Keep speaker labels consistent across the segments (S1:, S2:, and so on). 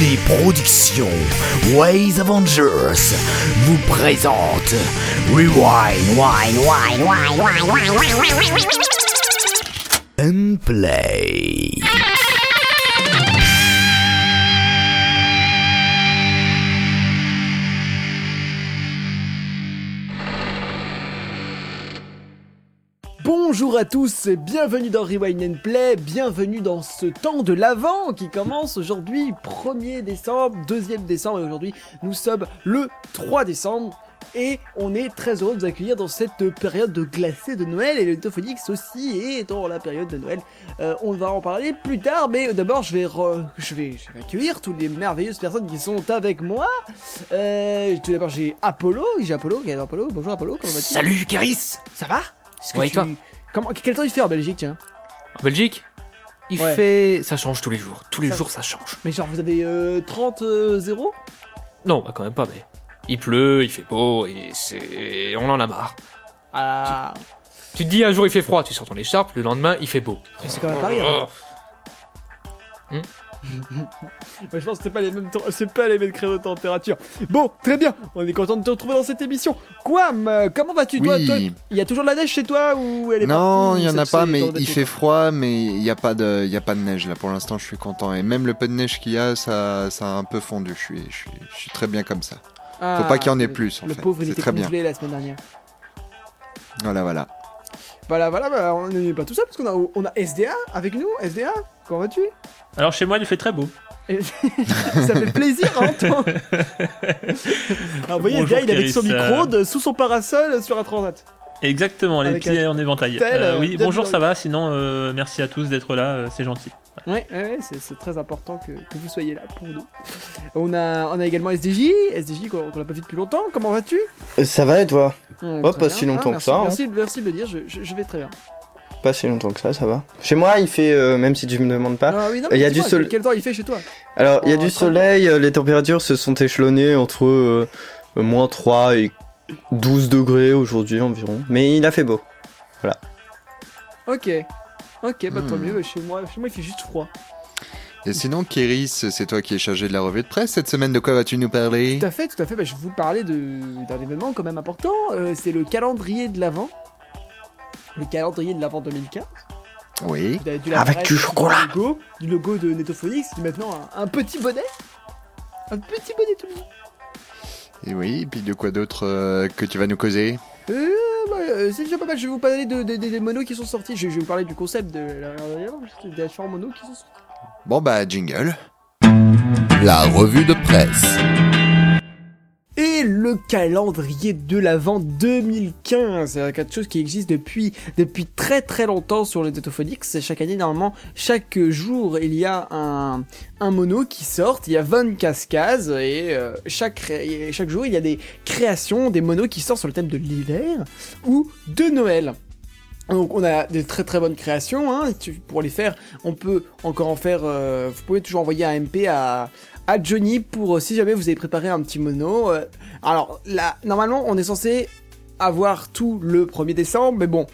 S1: Les productions Ways Avengers vous présentent Rewind, Wine, Wine, Wine, Wine, Wine, Wine, Wine, Wine, and Play.
S2: Bonjour à tous et bienvenue dans Rewind and Play, bienvenue dans ce temps de l'Avent qui commence aujourd'hui 1er décembre, 2e décembre et aujourd'hui nous sommes le 3 décembre et on est très heureux de vous accueillir dans cette période de glacé de Noël et le Tophonix aussi est dans la période de Noël. Euh, on va en parler plus tard mais d'abord je vais, re- je vais je vais accueillir toutes les merveilleuses personnes qui sont avec moi. Euh, tout d'abord j'ai Apollo, j'ai Apollo, Apollo, bonjour Apollo, comment vas-tu?
S1: Salut Kéris!
S2: Ça va? Est-ce que
S3: Ouais, et
S2: tu-
S3: toi?
S2: Comment, quel temps il fait en Belgique tiens
S3: En Belgique, il
S2: Ouais.
S3: fait. Ça change tous les jours. Tous les
S2: Ça-
S3: jours, ça change.
S2: Mais genre vous avez euh, 30 euh, 0
S3: Non, bah quand même pas, mais. Il pleut, il fait beau, et c'est. On en a marre.
S2: Ah,
S3: Tu te dis un jour il fait froid, tu sors ton écharpe, le lendemain il fait beau.
S2: c'est quand même Paris. Hein.
S3: Oh.
S2: Je pense que c'est pas les mêmes temps- c'est pas les mêmes créneaux de température. Bon, très bien. On est content de te retrouver dans cette émission. Quam, euh, comment vas-tu toi, Il y a toujours de la neige chez toi ou elle est
S4: Non, il y en a pas, mais il fait
S2: quoi
S4: froid, mais il n'y a pas de, il y a pas de neige là. Pour l'instant, je suis content. Et même le peu de neige qu'il y a, ça, ça a un peu fondu. Je suis, je suis, je suis très bien comme ça.
S2: Ah,
S4: pas qu'il y en ait plus, en
S2: Le
S4: fait.
S2: pauvre, il était
S4: très bien.
S2: congelé la semaine dernière.
S4: Voilà, voilà.
S2: Voilà, voilà, bah, on n'est pas tout ça parce qu'on a, on a SDA avec nous. SDA, comment vas-tu?
S5: Alors chez moi, il fait très beau.
S2: Ça fait plaisir à entendre. Alors, vous voyez,
S5: Bonjour,
S2: SDA, il est avec son micro de- sous son parasol sur un transat.
S5: Exactement, les
S2: Avec
S5: pieds
S2: un
S5: en éventail.
S2: tel,
S5: Euh, oui, bonjour, ça va? Sinon, euh, merci à tous d'être là, euh, c'est gentil.
S2: Ouais, ouais, c'est, très important que, que vous soyez là pour nous. On a, on a également SDJ, SDJ qu'on, n'a pas vu depuis longtemps. Comment vas-tu?
S6: Ça va et toi? Oh, pas
S2: bien.
S6: si longtemps que
S2: merci,
S6: ça, hein.
S2: Merci, merci de le dire, je, je- je vais très bien.
S6: Pas si longtemps que ça, ça va. Chez moi, il fait, euh, même si tu me demandes pas.
S2: Ah oui, non,
S6: il y a du
S2: dis-moi,
S6: sol-
S2: Quel temps il fait chez toi
S6: Alors, il y a
S2: Oh,
S6: du soleil, euh, les températures se sont échelonnées entre euh, moins 3 et 12 degrés aujourd'hui environ. Mais il a fait beau.
S2: Ok. Ok, bah tant
S4: Hmm.
S2: mieux. Chez moi, chez moi, il fait juste froid.
S4: Et sinon, Kéris, c'est toi qui es chargé de la revue de presse cette semaine. De quoi vas-tu nous parler?
S2: Tout à fait, tout à fait. Bah, je vais vous parler de, d'un événement quand même important. Euh, c'est le calendrier de l'Avent. Le calendrier de l'Avent 2015.
S4: Oui.
S2: Vous avez dû
S4: Avec du chocolat.
S2: le logo, du logo de Netophonix, qui est maintenant un, un petit bonnet. Un petit bonnet tout mignon.
S4: Et oui. Et puis de quoi d'autre euh, que tu vas nous causer?
S2: Euh, bah, euh, c'est déjà pas mal. Je vais vous parler de, de- de- des monos qui sont sortis. Je, je vais vous parler du concept de la des différents monos qui sont sortis.
S4: Bon bah jingle.
S1: La revue de presse.
S2: Le calendrier de l'Avent 2015, c'est quelque chose qui existe depuis, depuis très très longtemps sur les Detophonix. Chaque année, normalement, chaque jour, il y a un, un mono qui sort, il y a 20 cascades, et euh, chaque, chaque jour, il y a des créations, des monos qui sortent sur le thème de l'hiver ou de Noël. Donc on a des très très bonnes créations, hein. Pour les faire, on peut encore en faire, euh, vous pouvez toujours envoyer un MP à, à Johnny pour euh, si jamais vous avez préparé un petit mono. euh, alors là, normalement, on est censé avoir tout le 1er décembre, mais bon,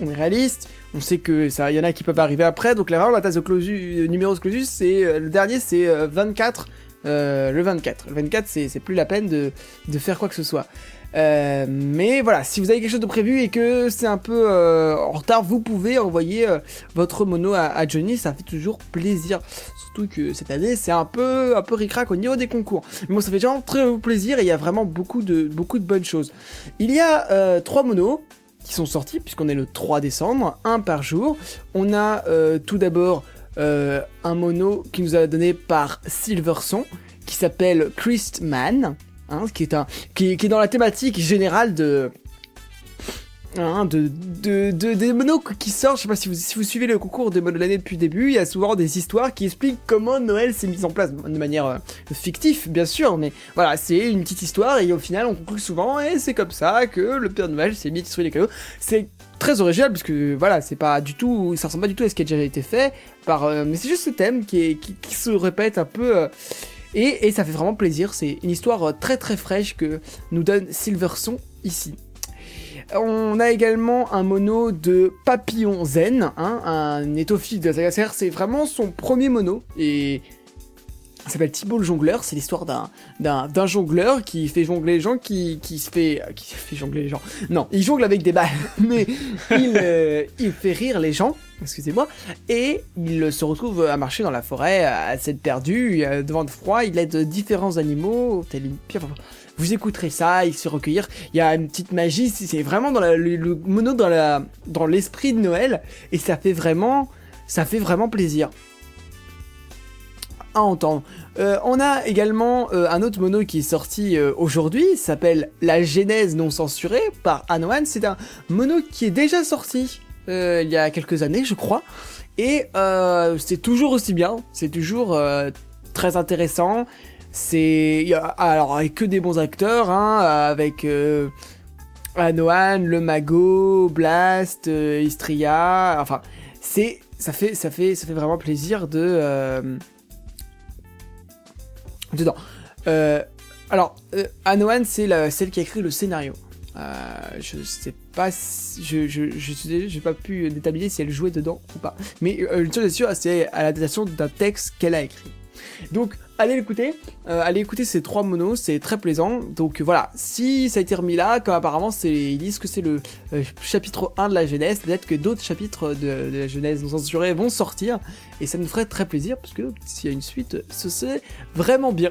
S2: on est réaliste. On sait que ça, y en a qui peuvent arriver après. Donc là, vraiment, la tasse de Closus, euh, numéro de Closus, c'est le dernier, c'est euh, 24. euh, le 24. Le 24, c'est plus la peine de faire quoi que ce soit. Euh, mais voilà, si vous avez quelque chose de prévu et que c'est un peu euh, en retard, vous pouvez envoyer euh, votre mono à, Johnny, ça fait toujours plaisir. Surtout que cette année, c'est un peu un peu ric-rac au niveau des concours. Mais bon, ça fait vraiment très plaisir et il y a vraiment beaucoup de beaucoup de bonnes choses. Il y a trois monos qui sont sortis puisqu'on est le 3 décembre, un par jour. On a tout d'abord un mono qui nous a donné par Silverson qui s'appelle Christman, hein, qui est un qui, est dans la thématique générale de hein, de, de, de- des monos qui sortent, je sais pas si vous, si vous suivez le concours des monos de l'année depuis le début, il y a souvent des histoires qui expliquent comment Noël s'est mis en place, de manière euh, fictive bien sûr, mais voilà, c'est une petite histoire et au final on conclut souvent et c'est comme ça que le Père Noël s'est mis à distribuer les cadeaux. C'est très original parce que voilà, c'est pas du tout, ça ressemble pas du tout à ce qui a déjà été fait par, euh, mais c'est juste ce thème qui, qui se répète un peu. euh, et, ça fait vraiment plaisir, c'est une histoire euh, très très fraîche que nous donne Silverson ici. On a également un mono de Papillon Zen, hein, un étofile de la c'est vraiment son premier mono, et Il s'appelle Thibault le jongleur. C'est l'histoire d'un, d'un, jongleur qui fait jongler les gens, qui, se fait, euh, qui fait jongler les gens. Non, il jongle avec des balles, mais il, euh, il fait rire les gens. Excusez-moi. Et il se retrouve à marcher dans la forêt, à s'être perdu, devant de froid. Il aide différents animaux, Vous écouterez ça, il se recueillir. Il y a une petite magie. c'est- vraiment dans le, le mono dans dans l'esprit de Noël, et ça fait vraiment, ça fait vraiment plaisir entendre. Euh, on a également euh, un autre mono qui est sorti euh, aujourd'hui, s'appelle La Genèse non censurée par Anoan. C'est un mono qui est déjà sorti il y a quelques années, je crois. Et c'est toujours aussi bien, c'est toujours très intéressant. C'est alors avec que des bons acteurs, hein, avec Anoan, le Mago, Blast, Istria. Enfin, c'est ça fait ça fait ça fait vraiment plaisir de dedans. Euh, alors, euh, Anoan, c'est celle qui a écrit le scénario. Euh, je sais pas si, je, je, je pas pu déterminer si elle jouait dedans ou pas. Mais une chose est sûre, c'est à l'adaptation d'un texte qu'elle a écrit. Donc, allez l'écouter. Euh, allez écouter ces trois monos, c'est très plaisant. Donc voilà, si ça a été remis là, comme apparemment c'est, ils disent que c'est le euh, chapitre 1 de la Genèse, peut-être que d'autres chapitres de, de la Genèse non censurés vont sortir. Et ça nous ferait très plaisir, parce que s'il y a une suite, ce serait vraiment bien.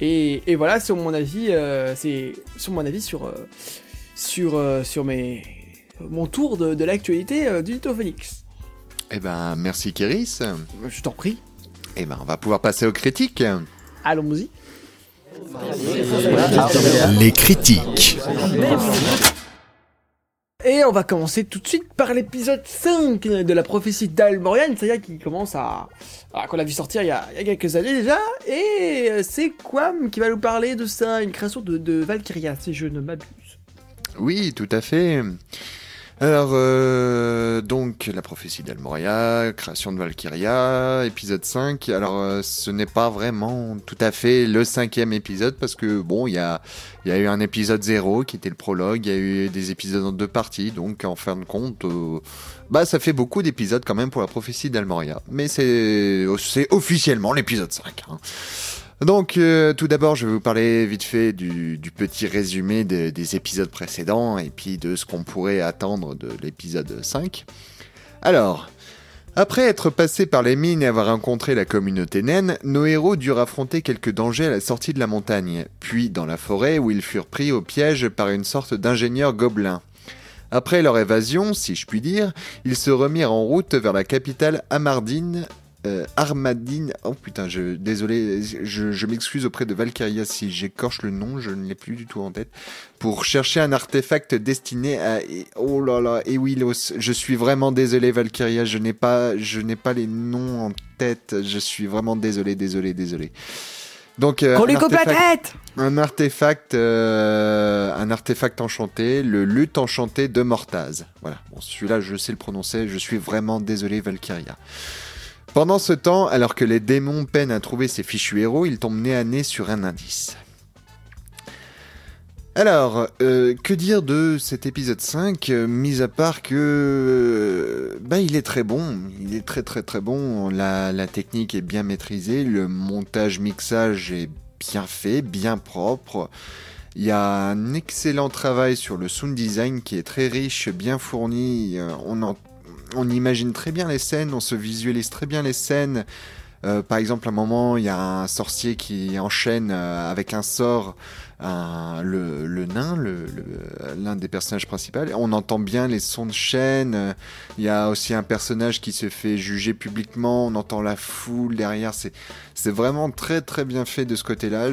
S2: Et, et voilà, sur mon avis, euh, c'est sur mon avis sur sur sur mes mon tour de, de l'actualité du Lithophoenix.
S4: Eh ben, merci Kéris.
S2: Je t'en prie,
S4: Eh ben, on va pouvoir passer aux critiques.
S2: allons-y.
S1: Les critiques.
S2: Et on va commencer tout de suite par l'épisode 5 de la prophétie d'Almorian, c'est-à-dire qui commence à... à- qu'on a vu sortir il y, a, il y a quelques années déjà, et euh, c'est Quam qui va nous parler de ça, une création de, de Valkyria, si je ne m'abuse.
S4: Oui, tout à fait. Alors, euh, donc, la prophétie d'Almoria, création de Valkyria, épisode 5. Alors, euh, ce n'est pas vraiment tout à fait le cinquième épisode, parce que, bon, il y a, y a eu un épisode 0 qui était le prologue, il y a eu des épisodes en deux parties, donc, en fin de compte, euh, bah, ça fait beaucoup d'épisodes quand même pour la prophétie d'Almoria. Mais c'est, c'est officiellement l'épisode 5. hein. Donc, euh, tout d'abord, je vais vous parler vite fait du, petit résumé de- des épisodes précédents et puis de ce qu'on pourrait attendre de l'épisode 5. Alors, après être passé par les mines et avoir rencontré la communauté naine, nos héros durent affronter quelques dangers à la sortie de la montagne, puis dans la forêt où ils furent pris au piège par une sorte d'ingénieur gobelin. Après leur évasion, si je puis dire, ils se remirent en route vers la capitale Amardine, euh, Armadine. Oh putain, je, désolé, je, je m'excuse auprès de Valkyria si j'écorche le nom, je ne l'ai plus du tout en tête. Pour chercher un artefact destiné à. Oh là là, Ewilos. Je suis vraiment désolé, Valkyria, je n'ai pas, je n'ai pas les noms en tête. Je suis vraiment désolé, désolé, désolé. Donc, euh,
S2: Qu'on lui coupe la
S4: artefact-
S2: tête
S4: un artefact, euh, un artefact enchanté, le lutte enchanté de Mortaz. Voilà, bon, celui-là je sais le prononcer, je suis vraiment désolé Valkyria. Pendant ce temps, alors que les démons peinent à trouver ces fichus héros, ils tombent nez à nez sur un indice. Alors, euh, que dire de cet épisode 5, euh, mis à part que... euh, bah, il est très bon, il est très très très bon, la, technique est bien maîtrisée, le montage mixage est bien fait, bien propre. Il y a un excellent travail sur le sound design qui est très riche, bien fourni. On, en- on imagine très bien les scènes, on se visualise très bien les scènes. Euh, par exemple, à un moment, il y a un sorcier qui enchaîne euh, avec un sort le, nain, l'un des personnages principaux. On entend bien les sons de chaîne. Il y a aussi un personnage qui se fait juger publiquement. On entend la foule derrière. C'est vraiment très très bien fait de ce côté-là.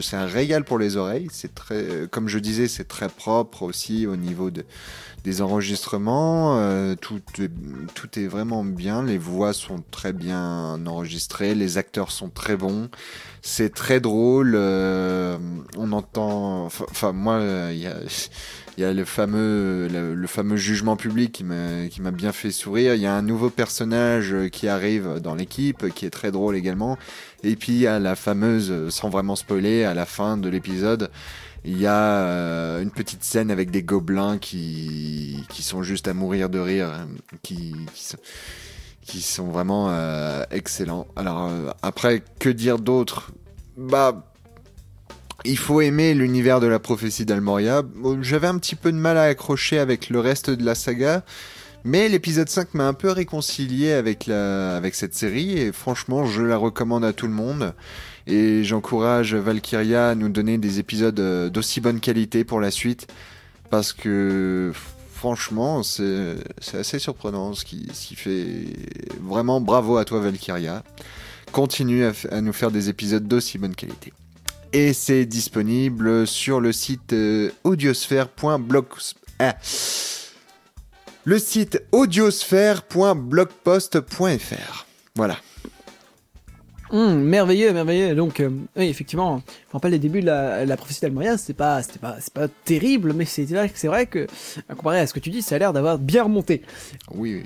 S4: C'est un régal pour les oreilles. C'est très, euh, comme je disais, c'est très propre aussi au niveau de, des enregistrements. Euh, tout, est, tout est vraiment bien. Les voix sont très bien enregistrées. Les acteurs sont très bons. C'est très drôle. euh, on entend. Enfin, moi, il y a. Y a le fameux, le, fameux jugement public qui m'a bien fait sourire. Il y a un nouveau personnage qui arrive dans l'équipe, qui est très drôle également. Et puis il y a la fameuse, sans vraiment spoiler, à la fin de l'épisode, il y a euh, une petite scène avec des gobelins qui, qui sont juste à mourir de rire, hein, qui, qui, sont, vraiment euh, excellents. Alors euh, après, que dire d'autre? Bah, il faut aimer l'univers de la prophétie d'Almoria. J'avais un petit peu de mal à accrocher avec le reste de la saga. Mais l'épisode 5 m'a un peu réconcilié avec, la, avec cette série et franchement je la recommande à tout le monde. Et j'encourage Valkyria à nous donner des épisodes euh, d'aussi bonne qualité pour la suite. Parce que franchement c'est assez surprenant ce qui, fait... Vraiment bravo à toi Valkyria. Continue à, nous faire des épisodes d'aussi bonne qualité. Et c'est disponible sur le site euh, audiosphère.blog... Ah. Le site audiosphère.blogpost.fr. Voilà.
S2: Hum, merveilleux, merveilleux. Donc, euh, oui, effectivement, je me rappelle les débuts de la, la prophétie d'Almoria, c'était pas, c'était pas, c'est pas terrible, mais c'est vrai, que- c'est vrai que, euh, comparé à ce que tu dis, ça a l'air d'avoir bien remonté.
S4: Oui, oui.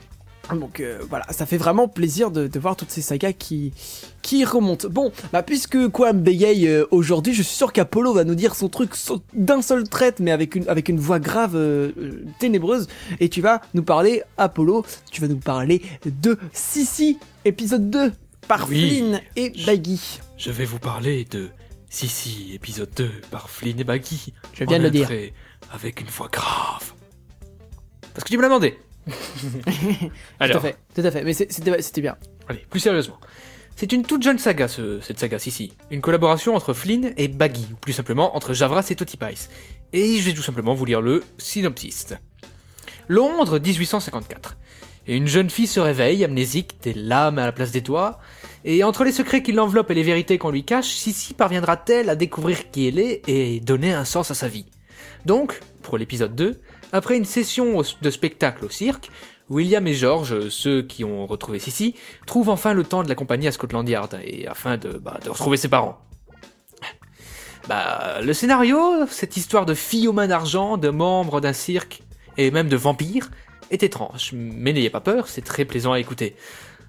S2: Donc euh, voilà, ça fait vraiment plaisir de, de voir toutes ces sagas qui, qui remontent. Bon, bah puisque quoi bégaye euh, aujourd'hui, je suis sûr qu'Apollo va nous dire son truc so- d'un seul trait, mais avec une, avec une voix grave, euh, euh, ténébreuse. Et tu vas nous parler, Apollo, tu vas nous parler de Sissi, épisode 2, par
S3: Oui.
S2: Flynn et Baggy.
S3: Je vais vous parler de Sissi, épisode 2, par Flynn et Baggy.
S2: Je viens de le dire.
S3: Avec une voix grave. Parce que tu me l'as demandé.
S2: Tout à fait, tout à fait, mais c'est- c'était bien.
S3: allez, plus sérieusement. C'est une toute jeune saga, ce- cette saga Sissi. Une collaboration entre Flynn et Baggy, ou plus simplement entre Javras et Totipice. Et je vais tout simplement vous lire le synopsis. Londres 1854. Une jeune fille se réveille, amnésique, des lames à la place des doigts. Et entre les secrets qui l'enveloppent et les vérités qu'on lui cache, Sissi parviendra-t-elle à découvrir qui elle est et donner un sens à sa vie? Donc, pour l'épisode 2, après une session de spectacle au cirque, William et George, ceux qui ont retrouvé Sissi, trouvent enfin le temps de l'accompagner à Scotland Yard, et afin de, bah, de retrouver ses parents. Bah, le scénario, cette histoire de fille aux mains d'argent, de membres d'un cirque, et même de vampires, est étrange, mais n'ayez pas peur, c'est très plaisant à écouter.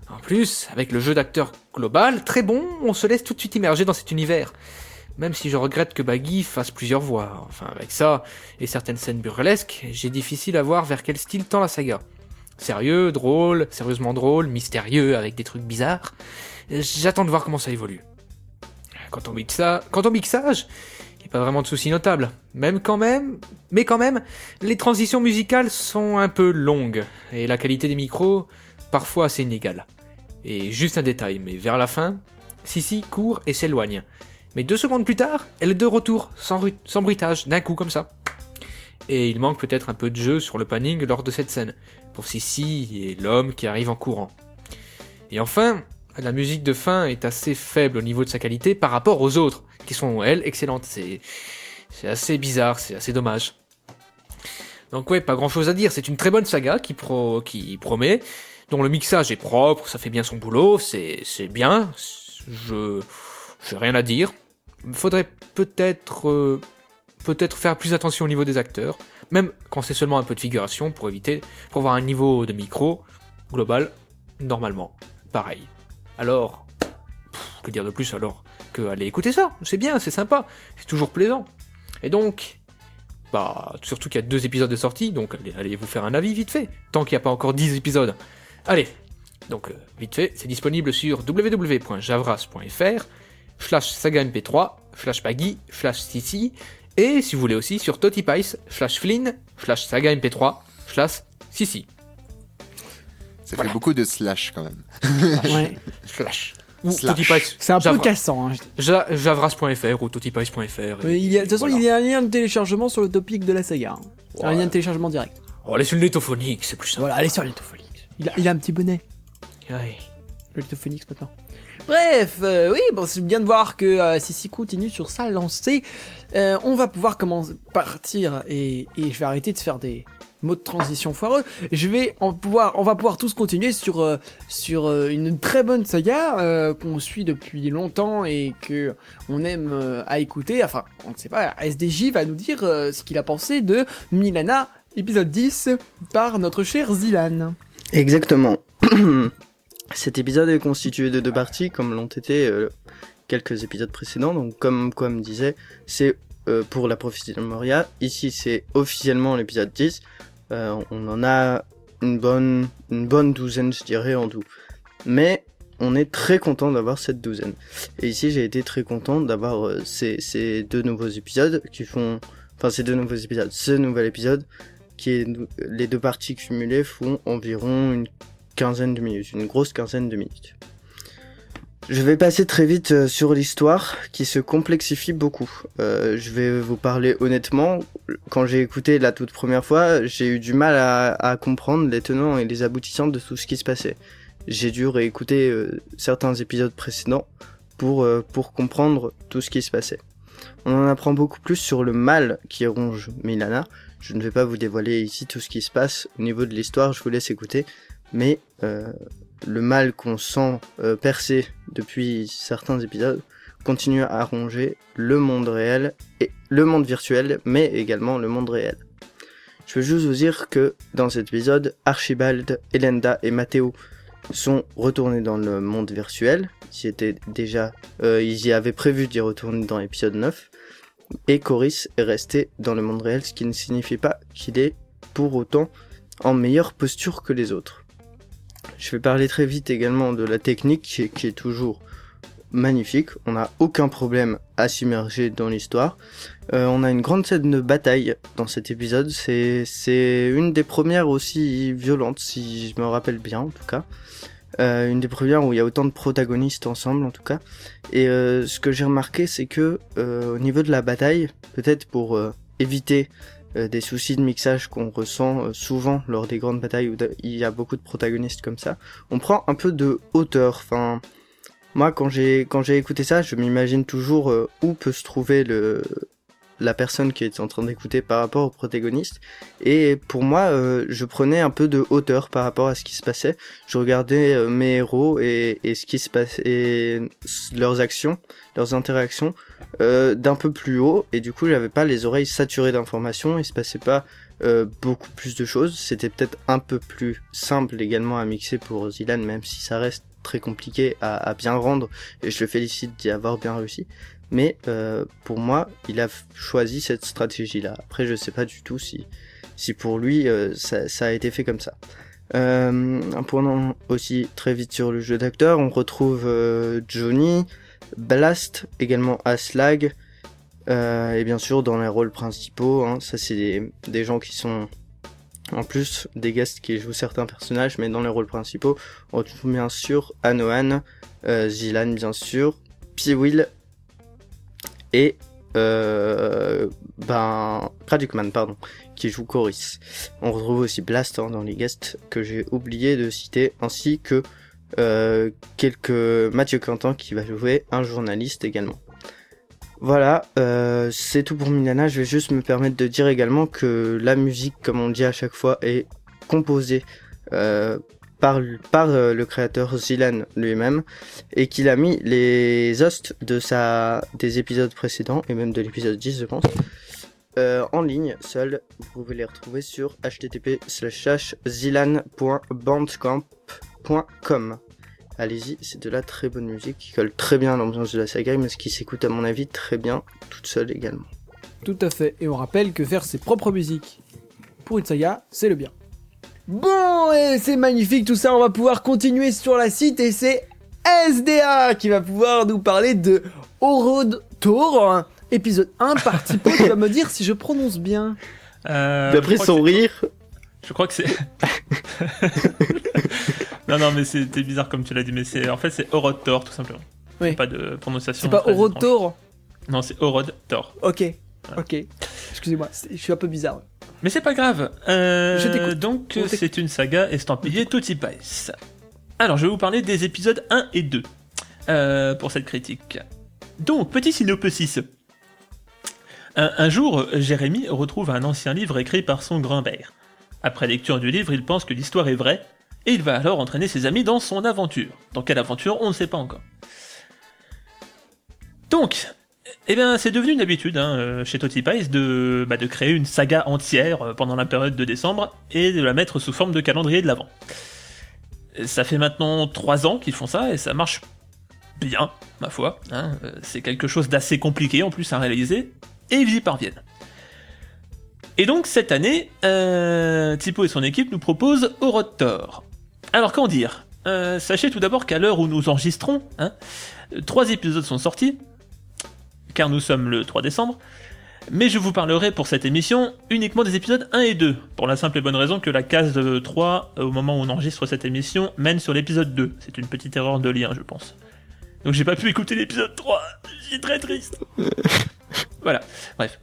S3: En plus, avec le jeu d'acteur global, très bon, on se laisse tout de suite immerger dans cet univers. Même si je regrette que Baggy fasse plusieurs voix. Enfin, avec ça, et certaines scènes burlesques, j'ai difficile à voir vers quel style tend la saga. Sérieux, drôle, sérieusement drôle, mystérieux, avec des trucs bizarres. J'attends de voir comment ça évolue. Quant au, mixa... Quant au mixage, n'y a pas vraiment de soucis notables. Même quand même, mais quand même, les transitions musicales sont un peu longues, et la qualité des micros, parfois assez inégale. Et juste un détail, mais vers la fin, Sissi court et s'éloigne. Mais deux secondes plus tard, elle est de retour, sans bruitage, d'un coup comme ça. Et il manque peut-être un peu de jeu sur le panning lors de cette scène, pour Sissi et l'homme qui arrive en courant. Et enfin, la musique de fin est assez faible au niveau de sa qualité par rapport aux autres, qui sont, elles, excellentes. C'est, assez bizarre, c'est assez dommage. Donc ouais, pas grand chose à dire, c'est une très bonne saga qui, pro, qui promet, dont le mixage est propre, ça fait bien son boulot, c'est, c'est bien, je, j'ai rien à dire. Faudrait peut-être, euh, peut-être faire plus attention au niveau des acteurs, même quand c'est seulement un peu de figuration pour éviter, pour avoir un niveau de micro global, normalement, pareil. Alors, que dire de plus alors que aller écouter ça? C'est bien, c'est sympa, c'est toujours plaisant. Et donc, bah, surtout qu'il y a deux épisodes de sortie, donc allez, vous faire un avis vite fait, tant qu'il n'y a pas encore 10 épisodes. Allez, donc euh, vite fait, c'est disponible sur www.javras.fr, slash saga mp3, slash baggy, slash cici, et si vous voulez aussi sur totipice, slash flynn, slash saga mp3, slash cici,
S4: Ça
S3: Voilà.
S4: fait beaucoup de slash quand même.
S2: Ouais.
S3: slash. Ou
S2: C'est un peu cassant. hein.
S3: Ja- javras.fr ou totipice.fr.
S2: De toute façon,
S3: Voilà.
S2: il y a un lien de téléchargement sur le topic de la saga. hein. Un lien de téléchargement direct.
S3: Oh, allez sur le Netophonique, c'est plus simple.
S2: Voilà, allez sur Litophonix. Il a, il a un petit bonnet,
S3: Ouais.
S2: le Litophonix maintenant. Bref, euh, oui, bon, c'est bien de voir que euh, Sissi continue sur sa lancée. Euh, on va pouvoir commencer partir et, et je vais arrêter de faire des mots de transition foireux. Je vais pouvoir, on va pouvoir tous continuer sur euh, sur euh, une très bonne saga euh, qu'on suit depuis longtemps et que on aime à écouter. Enfin, on ne sait pas. SDJ va nous dire ce qu'il a pensé de Milana épisode 10 par notre cher Zilan.
S6: Exactement. Cet épisode est constitué de deux parties, comme l'ont été quelques épisodes précédents. Donc, comme quoi me disait, c'est pour la prophétie de Moria. Ici, c'est officiellement l'épisode 10. Euh, on en a une bonne, une bonne douzaine, je dirais, en tout. Mais on est très content d'avoir cette douzaine. Et ici, j'ai été très content d'avoir euh, ces, ces deux nouveaux épisodes qui font, enfin ces deux nouveaux épisodes, ce nouvel épisode qui est les deux parties cumulées font environ une quinzaine de minutes, une grosse quinzaine de minutes. Je vais passer très vite euh, sur l'histoire qui se complexifie beaucoup. Euh, je vais vous parler honnêtement. Quand j'ai écouté la toute première fois, j'ai eu du mal à, comprendre les tenants et les aboutissants de tout ce qui se passait. J'ai dû réécouter euh, certains épisodes précédents pour, pour comprendre tout ce qui se passait. On en apprend beaucoup plus sur le mal qui ronge Milana. Je ne vais pas vous dévoiler ici tout ce qui se passe au niveau de l'histoire, je vous laisse écouter. Mais le mal qu'on sent euh, percer depuis certains épisodes continue à ronger le monde réel et le monde virtuel, mais également le monde réel. Je veux juste vous dire que dans cet épisode, Archibald, Elenda et Matteo sont retournés dans le monde virtuel. Ils, déjà, euh, ils y avaient prévu d'y retourner dans l'épisode 9. Et Coris est resté dans le monde réel, ce qui ne signifie pas qu'il est pour autant en meilleure posture que les autres. Je vais parler très vite également de la technique qui est, toujours magnifique. On n'a aucun problème à s'immerger dans l'histoire. Euh, on a une grande scène de bataille dans cet épisode. C'est une des premières aussi violentes, si je me rappelle bien en tout cas. Euh, une des premières où il y a autant de protagonistes ensemble en tout cas. Et euh, ce que j'ai remarqué, c'est que euh, au niveau de la bataille, peut-être pour euh, éviter des soucis de mixage qu'on ressent euh, souvent lors des grandes batailles où il y a beaucoup de protagonistes comme ça, on prend un peu de hauteur. Enfin, moi quand j'ai quand j'ai écouté ça, je m'imagine toujours euh, où peut se trouver le la personne qui est en train d'écouter par rapport au protagoniste. Et pour moi, euh, je prenais un peu de hauteur par rapport à ce qui se passait. Je regardais euh, mes héros et, et ce qui se passait, et leurs actions, leurs interactions euh, d'un peu plus haut. Et du coup, j'avais pas les oreilles saturées d'informations. Il se passait pas euh, beaucoup plus de choses. C'était peut-être un peu plus simple également à mixer pour Zilan, même si ça reste très compliqué à, à bien rendre. Et je le félicite d'y avoir bien réussi mais euh, pour moi, il a choisi cette stratégie-là. Après, je sais pas du tout si, si pour lui, euh, ça, ça, a été fait comme ça. Euh, un point aussi très vite sur le jeu d'acteur, on retrouve euh, Johnny, Blast, également Aslag, euh, et bien sûr dans les rôles principaux, hein, ça c'est des, gens qui sont en plus des guests qui jouent certains personnages, mais dans les rôles principaux, on retrouve bien sûr Anohan, euh, Zilan bien sûr, Piwil et euh, ben Kradukman pardon qui joue Coris. On retrouve aussi Blast hein, dans les guests que j'ai oublié de citer ainsi que quelques Mathieu Quentin qui va jouer un journaliste également. Voilà, euh, c'est tout pour Milana. Je vais juste me permettre de dire également que la musique, comme on dit à chaque fois, est composée euh, par, euh, le créateur Zilan lui-même et qu'il a mis les hosts de sa, des épisodes précédents et même de l'épisode 10 je pense euh, en ligne seul vous pouvez les retrouver sur http zilan.bandcamp.com allez-y c'est de la très bonne musique qui colle très bien à l'ambiance de la saga mais ce qui s'écoute à mon avis très bien toute seule également
S2: tout à fait et on rappelle que faire ses propres musiques pour une saga c'est le bien Bon, et c'est magnifique tout ça, on va pouvoir continuer sur la site et c'est SDA qui va pouvoir nous parler de Horod Tour, épisode 1, partie peu, tu vas me dire si je prononce bien.
S5: Euh,
S6: d'après son rire
S5: je crois que c'est. non, non, mais c'était bizarre comme tu l'as dit, mais c'est en fait c'est Horod Thor tout simplement.
S2: Oui.
S5: Pas de prononciation.
S2: C'est pas. Tour
S5: Non, c'est Horod Thor.
S2: Ok, ok. Excusez-moi, je suis un peu bizarre.
S5: Mais c'est pas grave. Euh,
S2: Je t'écoute.
S5: Donc, c'est une saga estampillée Tootsie Pies. Alors, je vais vous parler des épisodes 1 et 2 euh, pour cette critique. Donc, petit synopsis. Un, un jour, Jérémy retrouve un ancien livre écrit par son grand-père. Après lecture du livre, il pense que l'histoire est vraie, et il va alors entraîner ses amis dans son aventure. Dans quelle aventure, on ne sait pas encore. Donc, eh bien, c'est devenu une habitude hein, euh, chez Tootsie Pies de, bah, de créer une saga entière euh, pendant la période de décembre et de la mettre sous forme de calendrier de l'Avent. Ça fait maintenant trois ans qu'ils font ça et ça marche bien, ma foi. hein. Euh, C'est quelque chose d'assez compliqué en plus à réaliser et ils y parviennent. Et donc cette année, euh, et son équipe nous proposent Orotor. Alors qu'en dire? Euh, Sachez tout d'abord qu'à l'heure où nous enregistrons, hein, trois épisodes sont sortis, car nous sommes le 3 décembre, mais je vous parlerai pour cette émission uniquement des épisodes 1 et 2, pour la simple et bonne raison que la case de 3, euh, au moment où on enregistre cette émission, mène sur l'épisode 2. C'est une petite erreur de lien, je pense. Donc j'ai pas pu écouter l'épisode 3, je suis très triste. voilà, bref.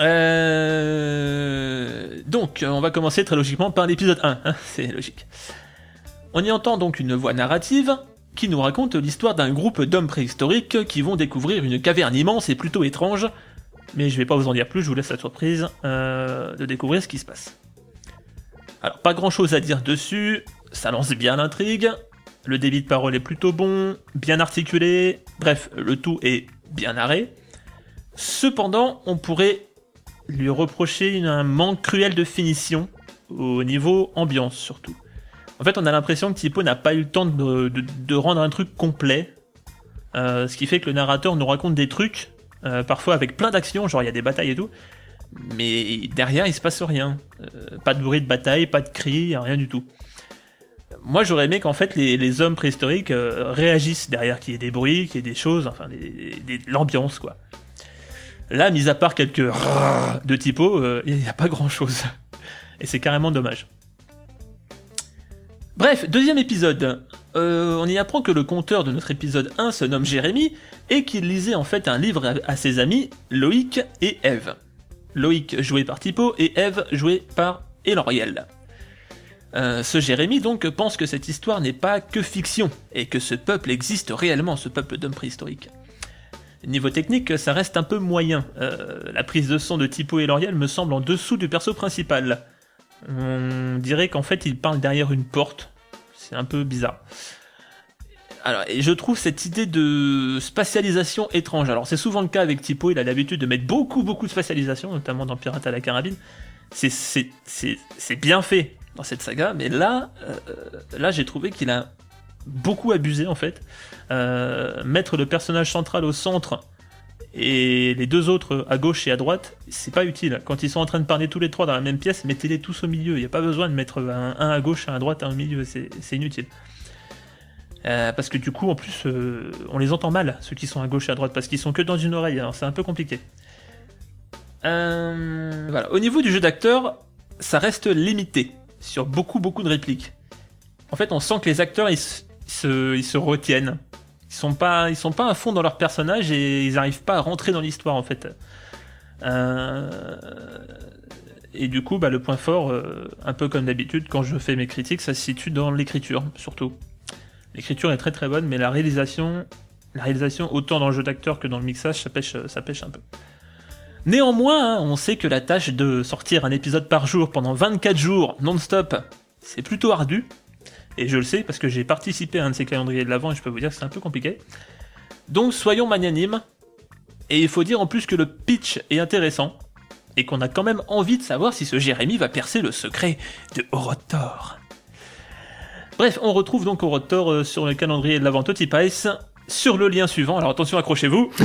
S5: Euh... Donc, on va commencer très logiquement par l'épisode 1, hein, c'est logique. On y entend donc une voix narrative qui nous raconte l'histoire d'un groupe d'hommes préhistoriques qui vont découvrir une caverne immense et plutôt étrange, mais je vais pas vous en dire plus, je vous laisse la surprise euh, de découvrir ce qui se passe. Alors, pas grand chose à dire dessus, ça lance bien l'intrigue, le débit de parole est plutôt bon, bien articulé, bref, le tout est bien narré. Cependant, on pourrait lui reprocher un manque cruel de finition, au niveau ambiance surtout. En fait, on a l'impression que Tipo n'a pas eu le temps de, de- de rendre un truc complet, euh, ce qui fait que le narrateur nous raconte des trucs, euh, parfois avec plein d'actions, genre il y a des batailles et tout, mais derrière il se passe rien. Euh, pas de bruit de bataille, pas de cris, rien du tout. Moi j'aurais aimé qu'en fait les, les hommes préhistoriques réagissent derrière, qu'il y ait des bruits, qu'il y ait des choses, enfin l'ambiance quoi. Là, mis à part quelques de typo, euh, il n'y a pas grand chose. Et c'est carrément dommage. Bref, deuxième épisode. Euh, on y apprend que le conteur de notre épisode 1 se nomme Jérémy et qu'il lisait en fait un livre à, ses amis Loïc et Eve. Loïc joué par Tipo et Eve joué par Eloriel. Euh, ce Jérémy donc pense que cette histoire n'est pas que fiction et que ce peuple existe réellement, ce peuple d'hommes préhistoriques. Niveau technique, ça reste un peu moyen. Euh, la prise de son de Tipo et L'Oréal me semble en dessous du perso principal. On dirait qu'en fait il parle derrière une porte. C'est un peu bizarre. Alors, et je trouve cette idée de spatialisation étrange. Alors, c'est souvent le cas avec Tipo, il a l'habitude de mettre beaucoup, beaucoup de spatialisation, notamment dans Pirate à la carabine. C'est bien fait dans cette saga, mais là, euh, là, j'ai trouvé qu'il a beaucoup abusé en fait. Euh, mettre le personnage central au centre et les deux autres à gauche et à droite, c'est pas utile. Quand ils sont en train de parler tous les trois dans la même pièce, mettez-les tous au milieu. Il n'y a pas besoin de mettre un, à gauche, un à droite, un au milieu. C'est inutile. Euh, parce que du coup, en plus, euh, on les entend mal, ceux qui sont à gauche et à droite, parce qu'ils sont que dans une oreille, alors c'est un peu compliqué. Voilà. Au niveau du jeu d'acteur, ça reste limité sur beaucoup, beaucoup de répliques. En fait, on sent que les acteurs, ils ils se retiennent. Ils sont pas, ils sont pas à fond dans leur personnage et ils arrivent pas à rentrer dans l'histoire en fait. Euh, et du coup, bah, le point fort, euh, un peu comme d'habitude, quand je fais mes critiques, ça se situe dans l'écriture surtout. L'écriture est très très bonne, mais la réalisation, la réalisation autant dans le jeu d'acteur que dans le mixage, ça pêche, ça un peu. Néanmoins, hein, on sait que la tâche de sortir un épisode par jour pendant 24 jours non-stop, c'est plutôt ardu. Et je le sais parce que j'ai participé à un de ces calendriers de l'avant et je peux vous dire que c'est un peu compliqué. Donc soyons magnanimes. Et il faut dire en plus que le pitch est intéressant et qu'on a quand même envie de savoir si ce Jérémy va percer le secret de Orotor. Bref, on retrouve donc Orotor euh, sur le calendrier de l'avant Totipice sur le lien suivant. Alors attention, accrochez-vous.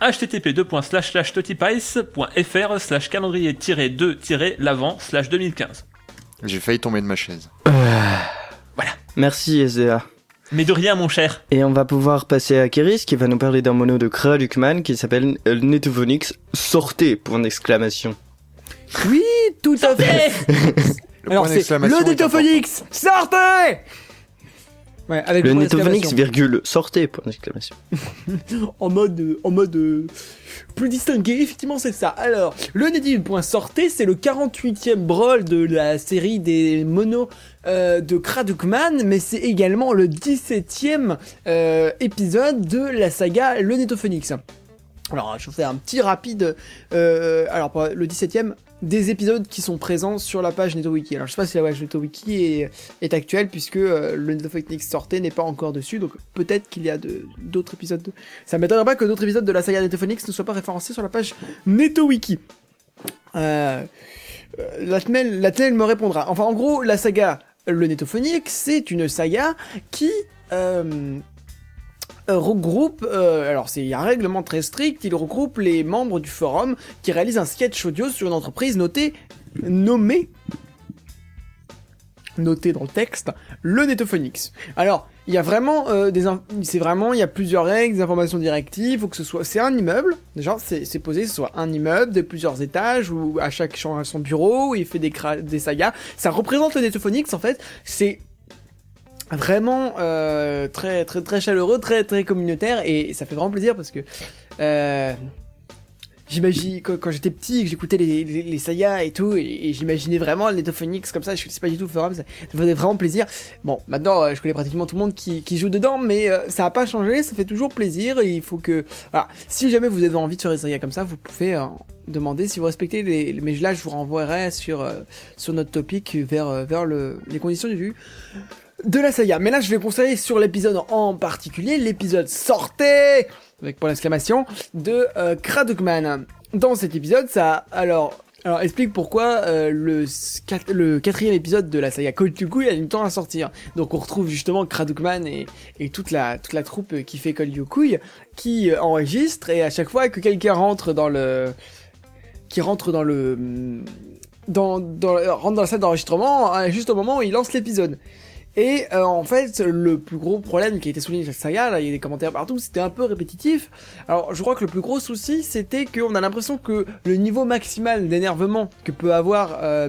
S5: http://totipice.fr/calendrier-2-l'avant/2015.
S4: J'ai failli tomber de ma chaise.
S6: Merci SDA.
S5: Mais de rien, mon cher.
S6: Et on va pouvoir passer à Kéris qui va nous parler d'un mono de Kralukman qui s'appelle euh, Netophonix. Sortez Point d'exclamation.
S2: Oui, tout à fait.
S4: Le
S2: Alors
S4: point
S2: c'est
S4: d'exclamation
S2: le
S4: est
S2: Netophonix, sortez Ouais, avec
S6: Le
S2: point
S6: Netophonix, virgule, sortez Point d'exclamation.
S2: en mode, euh, en mode euh, plus distingué, effectivement c'est ça. Alors, le Native sortez, c'est le 48e brawl de la série des monos euh, de Kradukman, mais c'est également le 17e euh, épisode de la saga Le Netophonix. Alors, je vous fais un petit rapide. euh, alors, pour le 17e, des épisodes qui sont présents sur la page NetoWiki. Alors, je sais pas si la page NetoWiki est, actuelle, puisque euh, le Netophonix sortait n'est pas encore dessus, donc peut-être qu'il y a d'autres épisodes. De... Ça m'étonnerait pas que d'autres épisodes de la saga Netophonix ne soient pas référencés sur la page NetoWiki. Euh, euh, la Tmel me répondra. Enfin, en gros, la saga Le Netophonix, c'est une saga qui regroupe, euh, alors c'est un règlement très strict, il regroupe les membres du forum qui réalisent un sketch audio sur une entreprise notée, nommée, notée dans le texte, le Netophonix. Alors, il y a vraiment euh, des, c'est vraiment, il y a plusieurs règles, des informations directives, faut que ce soit, c'est un immeuble, déjà c'est posé, ce soit un immeuble de plusieurs étages où à chaque chambre a son bureau, où il fait des, des sagas. Ça représente le Netophonix en fait, c'est vraiment euh, très très très chaleureux, très très communautaire et ça fait vraiment plaisir parce que euh, j'imagine quand, quand j'étais petit et que j'écoutais les, les, les sagas et tout et, j'imaginais vraiment le Netophonix comme ça, je sais pas du tout forum, ça, ça faisait vraiment plaisir. Bon, maintenant euh, je connais pratiquement tout le monde qui, qui joue dedans, mais euh, ça a pas changé, ça fait toujours plaisir et il faut que voilà, si jamais vous avez envie de faire des sagas comme ça, vous pouvez euh, demander. Si vous respectez les, les- mais là je vous renvoierai sur euh, sur notre topic vers vers le, les conditions du jeu de la saga. Mais là, je vais conseiller sur l'épisode en particulier, l'épisode sortez avec point d'exclamation de euh, Kradukman. Dans cet épisode, ça alors alors explique pourquoi euh, le, le quatrième épisode de la saga Call to Kui a du temps à sortir. Donc on retrouve justement Kradukman et, et toute la toute la troupe qui fait Kui qui euh, enregistre et à chaque fois que quelqu'un rentre dans le qui rentre dans le dans, dans rentre dans la salle d'enregistrement juste au moment où il lance l'épisode. Et euh, en fait, le plus gros problème qui a été souligné dans cette saga, il y a des commentaires partout, c'était un peu répétitif. Alors, je crois que le plus gros souci, c'était qu'on a l'impression que le niveau maximal d'énervement que peut avoir euh,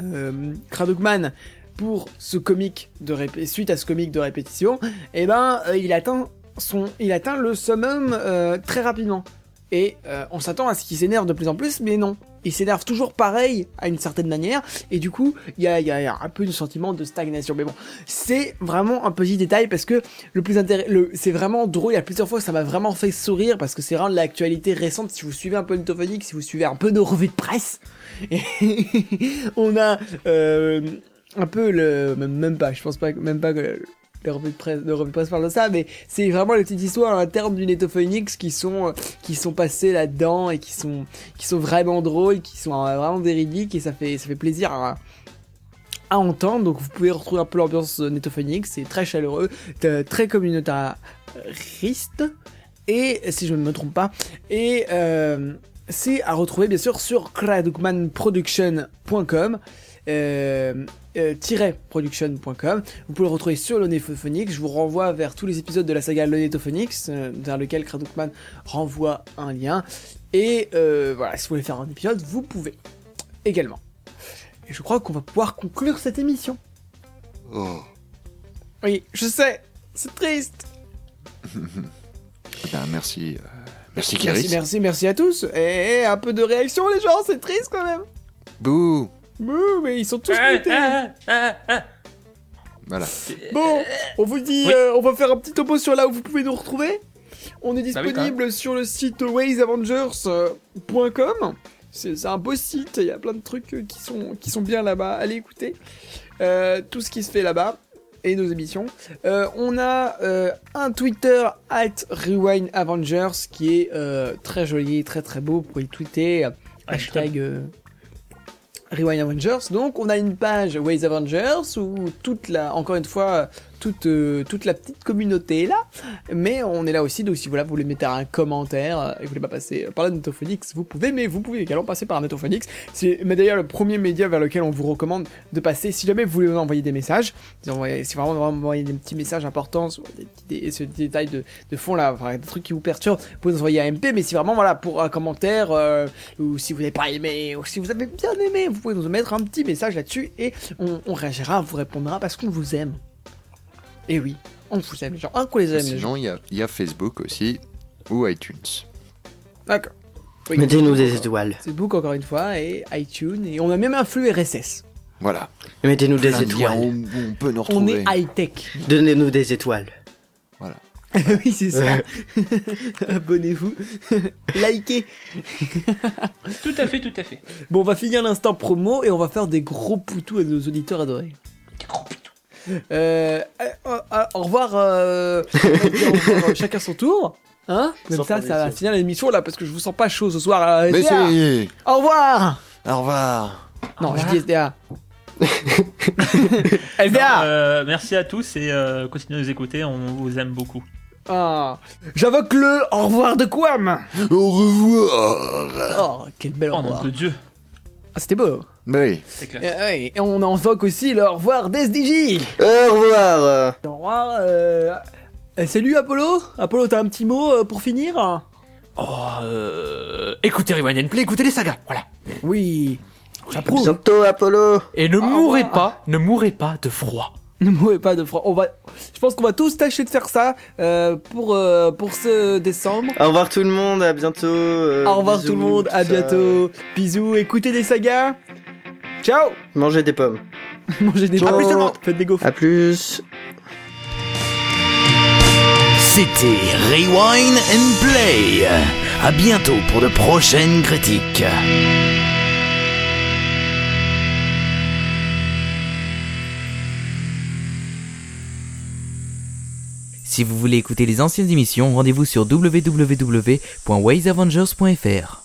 S2: euh, Kradukman pour ce comique de répé- suite à ce comique de répétition, eh ben, euh, il atteint son, il atteint le summum très rapidement. Et on s'attend à ce qu'il s'énerve de plus en plus, mais non. Il s'énerve toujours pareil, à une certaine manière, et du coup, il y a, un peu de sentiment de stagnation. Mais bon, c'est vraiment un petit détail parce que le plus intéressant, c'est vraiment drôle. Il y a plusieurs fois que ça m'a vraiment fait sourire parce que c'est vraiment de l'actualité récente. Si vous suivez un peu Netophonique, si vous suivez un peu nos revues de presse, on a euh, un peu le, même, même pas, je pense pas, même pas que les revues de presse, de de ça, mais c'est vraiment les petites histoires internes du Netophonix qui sont, euh, qui sont passées là-dedans et qui sont, qui sont vraiment drôles, qui sont euh, vraiment véridiques et ça fait, ça fait plaisir à, à entendre. Donc vous pouvez retrouver un peu l'ambiance euh, Netophonix, c'est très chaleureux, très communautariste et si je ne me trompe pas, et euh, c'est à retrouver bien sûr sur kradukmanproduction.com. Euh, production.com vous pouvez le retrouver sur le Netophonix. Je vous renvoie vers tous les épisodes de la saga Le Netophonix euh, vers lequel Kradukman renvoie un lien. Et euh, voilà si vous voulez faire un épisode vous pouvez également. Et je crois qu'on va pouvoir conclure cette émission.
S4: Oh.
S2: oui je sais c'est triste.
S4: Eh Ben, merci. euh, merci,
S2: merci merci merci à tous. Et un peu de réaction les gens c'est triste quand même.
S4: Bouh.
S2: Mais ils sont tous
S5: Ah,
S2: mutés.
S5: ah, ah, ah.
S4: Voilà.
S2: Bon, on vous dit,
S5: Oui.
S2: euh, on va faire un petit topo sur là où vous pouvez nous retrouver. On est
S5: Bah
S2: disponible sur le site waysavengers.com. C'est un beau site, il y a plein de trucs euh, qui sont, qui sont bien là-bas. Allez écouter Euh, tout ce qui se fait là-bas et nos émissions. Euh, on a euh, un Twitter at Rewind Avengers qui est euh, très joli, très très beau. Vous pouvez tweeter. euh, Hashtag euh, Rewind Avengers. Donc on a une page Ways Avengers où toute la, encore une fois, toute, euh, toute la petite communauté là. Mais on est là aussi, donc si voilà, vous voulez mettre un commentaire euh, et vous voulez pas passer par la Netophonix, vous pouvez, mais vous pouvez également passer par la Netophonix. C'est d'ailleurs le premier média vers lequel on vous recommande de passer si jamais vous voulez envoyer des messages. Si, vraiment vous voulez envoyer des petits messages importants des petits dé- sur des détails de, de fond là, des trucs qui vous perturbent, vous pouvez envoyer à MP. Mais si vraiment voilà pour un commentaire euh, ou si vous n'avez pas aimé ou si vous avez bien aimé, vous pouvez nous mettre un petit message là-dessus et on, on réagira, on vous répondra parce qu'on vous aime. Et oui, on vous aime les gens. Un qu'on les aime.
S4: Sinon, il y a, il y a Facebook aussi ou iTunes.
S2: D'accord. Oui.
S6: Mettez-nous des étoiles.
S2: Facebook encore une fois et iTunes et on a même un flux RSS.
S4: Voilà.
S6: Et Mettez-nous des étoiles.
S4: Où, on peut nous
S2: On est high tech.
S6: Donnez-nous des étoiles.
S2: oui c'est ça. Abonnez-vous, likez.
S5: Tout à fait, tout à fait.
S2: Bon on va finir l'instant promo et on va faire des gros poutous à nos auditeurs adorés. Euh, euh, euh, euh, au revoir. Euh, dit au revoir, chacun son tour. Hein Comme
S6: Sans
S2: ça, ça va finir l'émission là parce que je vous sens pas chaud ce soir. euh,
S4: Mais.
S2: Au revoir.
S4: Au revoir.
S2: Non, je dis SDA. SDA.
S5: Euh, merci à tous et euh, continuez à nous écouter, on vous aime beaucoup.
S2: Ah, j'invoque le au revoir de Quam.
S4: Au revoir.
S2: Oh, quel bel au
S5: Oh nom
S2: revoir.
S5: de Dieu,
S2: Ah, c'était beau.
S4: Oui.
S5: c'est clair.
S2: Euh, ouais, et on invoque aussi le au revoir d'SDJ.
S6: Au revoir.
S2: Au revoir. Euh... euh, Salut Apollo. Apollo, t'as un petit mot euh, pour finir?
S3: Oh, euh... Écoutez Rewind and Play, écoutez les sagas, voilà.
S2: Oui. J'approuve.
S6: Bientôt, Apollo.
S3: Et ne
S2: Au
S3: mourrez
S2: revoir.
S3: pas, ne mourrez pas de froid.
S2: Ne mourrez pas de froid. On va. Je pense qu'on va tous tâcher de faire ça euh, pour euh, pour ce décembre.
S6: Au revoir tout le monde, à bientôt. euh,
S2: Au revoir
S6: bisous,
S2: tout le monde. À bientôt. Bisous. Écoutez des sagas. Ciao.
S6: Mangez des pommes.
S2: Mangez des
S6: Ciao.
S2: À plus tout le monde. Faites des gaufres.
S6: À plus.
S1: C'était Rewind and Play. À bientôt pour de prochaines critiques. Si vous voulez écouter les anciennes émissions, rendez-vous sur www.waysavengers.fr.